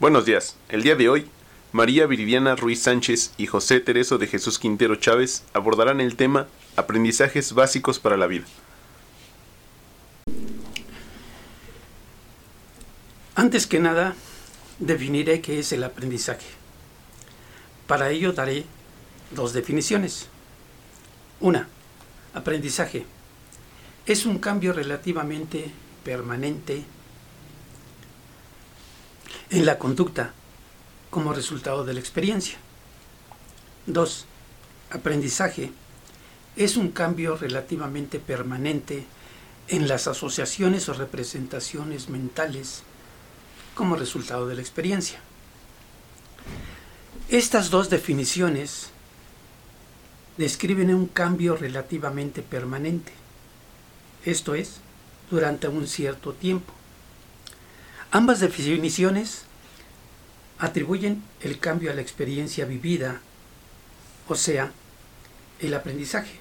Buenos días. El día de hoy, María Viridiana Ruiz Sánchez y José Tereso de Jesús Quintero Chávez abordarán el tema Aprendizajes básicos para la vida. Antes que nada, definiré qué es el aprendizaje. Para ello daré dos definiciones. Una, aprendizaje. Es un cambio relativamente permanente en la conducta como resultado de la experiencia. Dos, aprendizaje es un cambio relativamente permanente en las asociaciones o representaciones mentales como resultado de la experiencia. Estas dos definiciones describen un cambio relativamente permanente, esto es, durante un cierto tiempo. Ambas definiciones atribuyen el cambio a la experiencia vivida, o sea, el aprendizaje,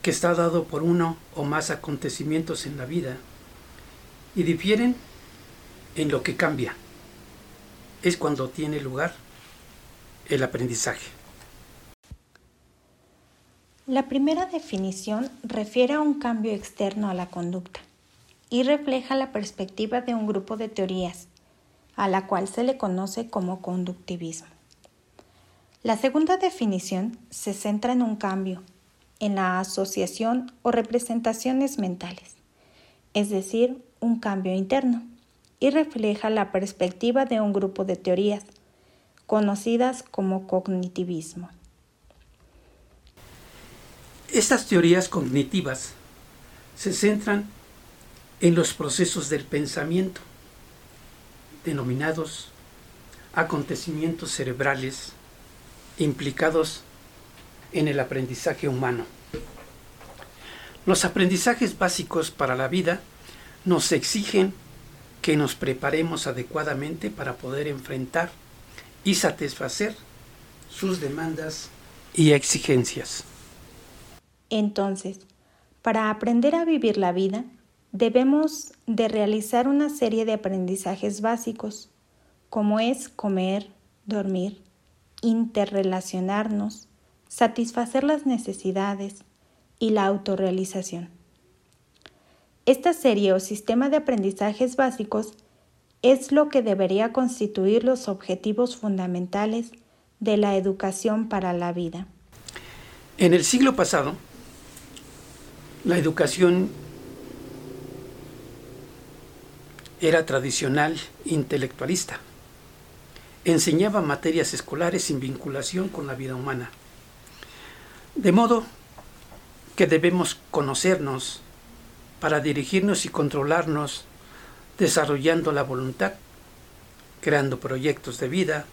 que está dado por uno o más acontecimientos en la vida y difieren en lo que cambia. Es cuando tiene lugar el aprendizaje. La primera definición refiere a un cambio externo a la conducta y refleja la perspectiva de un grupo de teorías, a la cual se le conoce como conductivismo. La segunda definición se centra en un cambio, en la asociación o representaciones mentales, es decir, un cambio interno, y refleja la perspectiva de un grupo de teorías, conocidas como cognitivismo. Estas teorías cognitivas se centran en los procesos del pensamiento, denominados acontecimientos cerebrales implicados en el aprendizaje humano. Los aprendizajes básicos para la vida nos exigen que nos preparemos adecuadamente para poder enfrentar y satisfacer sus demandas y exigencias. Entonces, para aprender a vivir la vida, debemos de realizar una serie de aprendizajes básicos, como es comer, dormir, interrelacionarnos, satisfacer las necesidades y la autorrealización. Esta serie o sistema de aprendizajes básicos es lo que debería constituir los objetivos fundamentales de la educación para la vida. En el siglo pasado, la educación era tradicional intelectualista enseñaba materias escolares sin vinculación con la vida humana. De modo que debemos conocernos para dirigirnos y controlarnos, desarrollando la voluntad, creando proyectos de vida,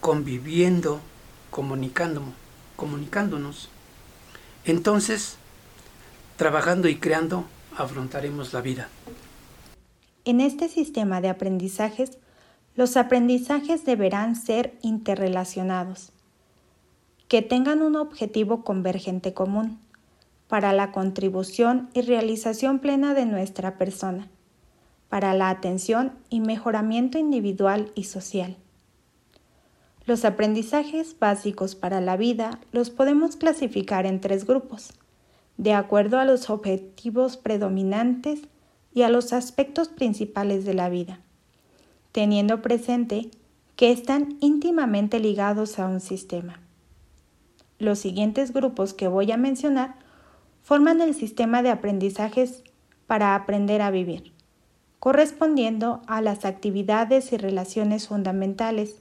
conviviendo, comunicando, comunicándonos. Entonces, trabajando y creando, afrontaremos la vida. En este sistema de aprendizajes, los aprendizajes deberán ser interrelacionados, que tengan un objetivo convergente común para la contribución y realización plena de nuestra persona, para la atención y mejoramiento individual y social. Los aprendizajes básicos para la vida los podemos clasificar en tres grupos, de acuerdo a los objetivos predominantes y a los aspectos principales de la vida teniendo presente que están íntimamente ligados a un sistema. Los siguientes grupos que voy a mencionar forman el sistema de aprendizajes para aprender a vivir, correspondiendo a las actividades y relaciones fundamentales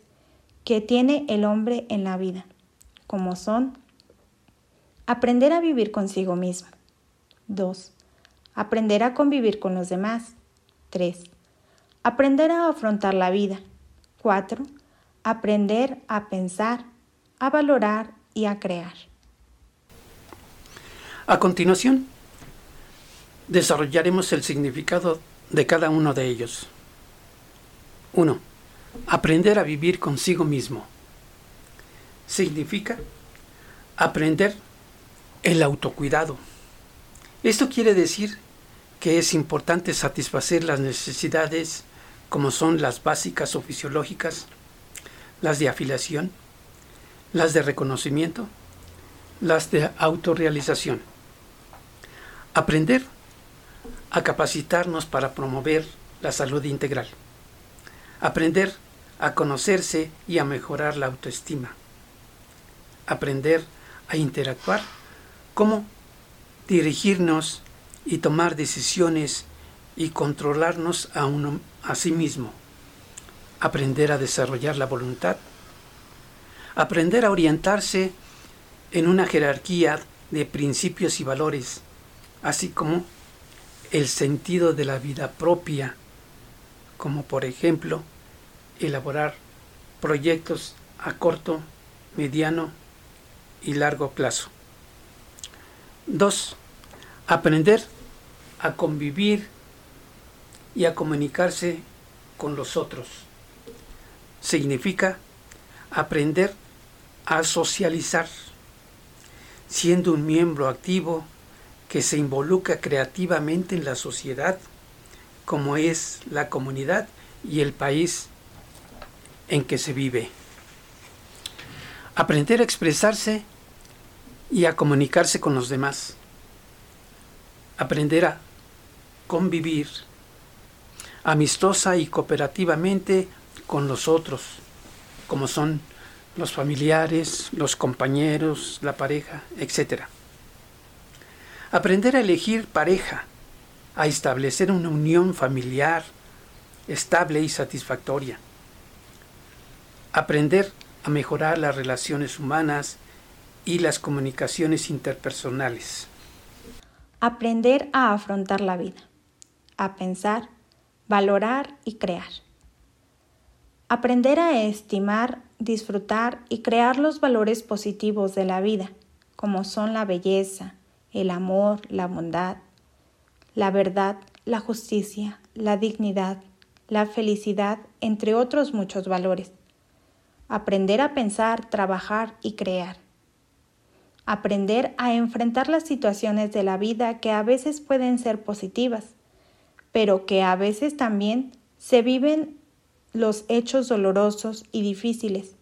que tiene el hombre en la vida, como son aprender a vivir consigo mismo. 2. Aprender a convivir con los demás. 3 Aprender a afrontar la vida. 4. Aprender a pensar, a valorar y a crear. A continuación, desarrollaremos el significado de cada uno de ellos. 1. Aprender a vivir consigo mismo. Significa aprender el autocuidado. Esto quiere decir que es importante satisfacer las necesidades como son las básicas o fisiológicas, las de afiliación, las de reconocimiento, las de autorrealización. Aprender a capacitarnos para promover la salud integral. Aprender a conocerse y a mejorar la autoestima. Aprender a interactuar, cómo dirigirnos y tomar decisiones y controlarnos a, uno, a sí mismo. Aprender a desarrollar la voluntad. Aprender a orientarse en una jerarquía de principios y valores, así como el sentido de la vida propia, como por ejemplo elaborar proyectos a corto, mediano y largo plazo. 2. Aprender a convivir y a comunicarse con los otros. Significa aprender a socializar, siendo un miembro activo que se involucra creativamente en la sociedad, como es la comunidad y el país en que se vive. Aprender a expresarse y a comunicarse con los demás. Aprender a convivir amistosa y cooperativamente con los otros, como son los familiares, los compañeros, la pareja, etc. Aprender a elegir pareja, a establecer una unión familiar estable y satisfactoria. Aprender a mejorar las relaciones humanas y las comunicaciones interpersonales. Aprender a afrontar la vida, a pensar, valorar y crear. Aprender a estimar, disfrutar y crear los valores positivos de la vida, como son la belleza, el amor, la bondad, la verdad, la justicia, la dignidad, la felicidad, entre otros muchos valores. Aprender a pensar, trabajar y crear. Aprender a enfrentar las situaciones de la vida que a veces pueden ser positivas, pero que a veces también se viven los hechos dolorosos y difíciles,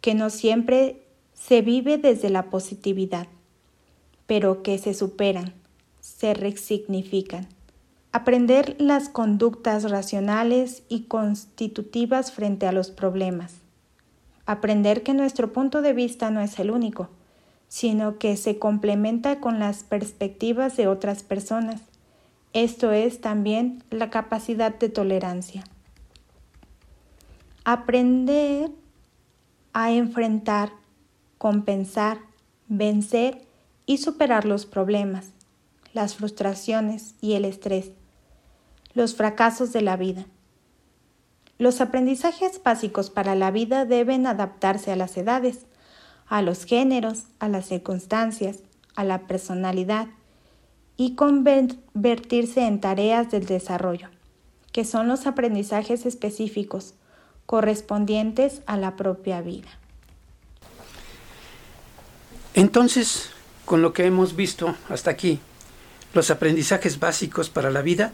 que no siempre se vive desde la positividad pero que se superan, se resignifican. Aprender las conductas racionales y constitutivas frente a los problemas. Aprender que nuestro punto de vista no es el único, sino que se complementa con las perspectivas de otras personas. Esto es también la capacidad de tolerancia. Aprender a enfrentar, compensar, vencer y superar los problemas, las frustraciones y el estrés, los fracasos de la vida. Los aprendizajes básicos para la vida deben adaptarse a las edades, a los géneros, a las circunstancias, a la personalidad y convertirse en tareas del desarrollo, que son los aprendizajes específicos correspondientes a la propia vida. Entonces, con lo que hemos visto hasta aquí, los aprendizajes básicos para la vida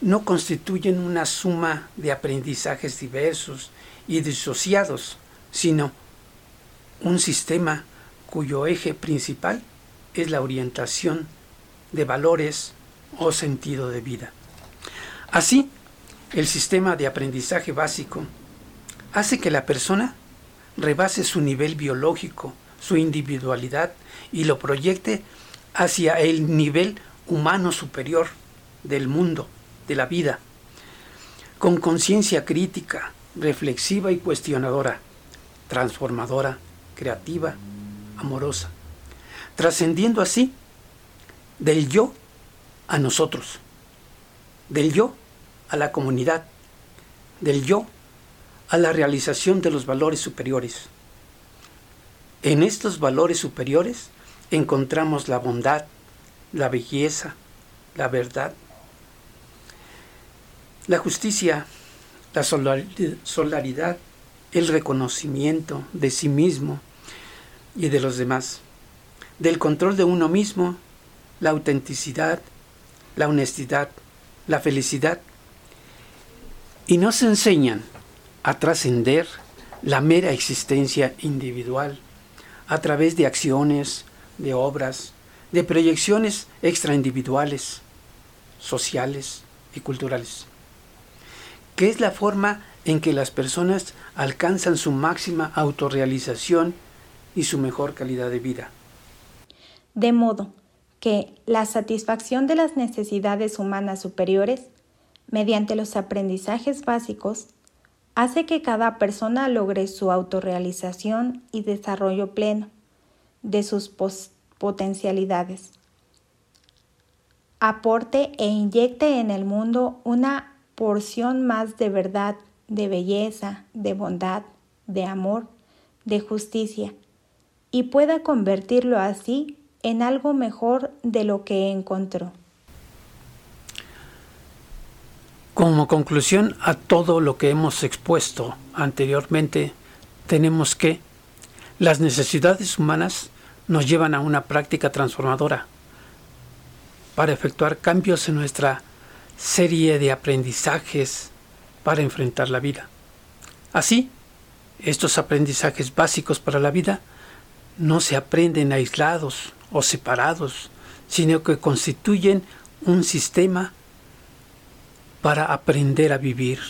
no constituyen una suma de aprendizajes diversos y disociados, sino un sistema cuyo eje principal es la orientación de valores o sentido de vida. Así, el sistema de aprendizaje básico hace que la persona rebase su nivel biológico, su individualidad y lo proyecte hacia el nivel humano superior del mundo, de la vida, con conciencia crítica, reflexiva y cuestionadora, transformadora, creativa, amorosa, trascendiendo así del yo a nosotros, del yo a la comunidad, del yo a la realización de los valores superiores. En estos valores superiores encontramos la bondad, la belleza, la verdad, la justicia, la solidaridad, el reconocimiento de sí mismo y de los demás, del control de uno mismo, la autenticidad, la honestidad, la felicidad. Y nos enseñan a trascender la mera existencia individual a través de acciones, de obras, de proyecciones extraindividuales, sociales y culturales, que es la forma en que las personas alcanzan su máxima autorrealización y su mejor calidad de vida. De modo que la satisfacción de las necesidades humanas superiores, mediante los aprendizajes básicos, hace que cada persona logre su autorrealización y desarrollo pleno de sus potencialidades. Aporte e inyecte en el mundo una porción más de verdad, de belleza, de bondad, de amor, de justicia, y pueda convertirlo así en algo mejor de lo que encontró. Como conclusión a todo lo que hemos expuesto anteriormente, tenemos que las necesidades humanas nos llevan a una práctica transformadora para efectuar cambios en nuestra serie de aprendizajes para enfrentar la vida. Así, estos aprendizajes básicos para la vida no se aprenden aislados o separados, sino que constituyen un sistema para aprender a vivir.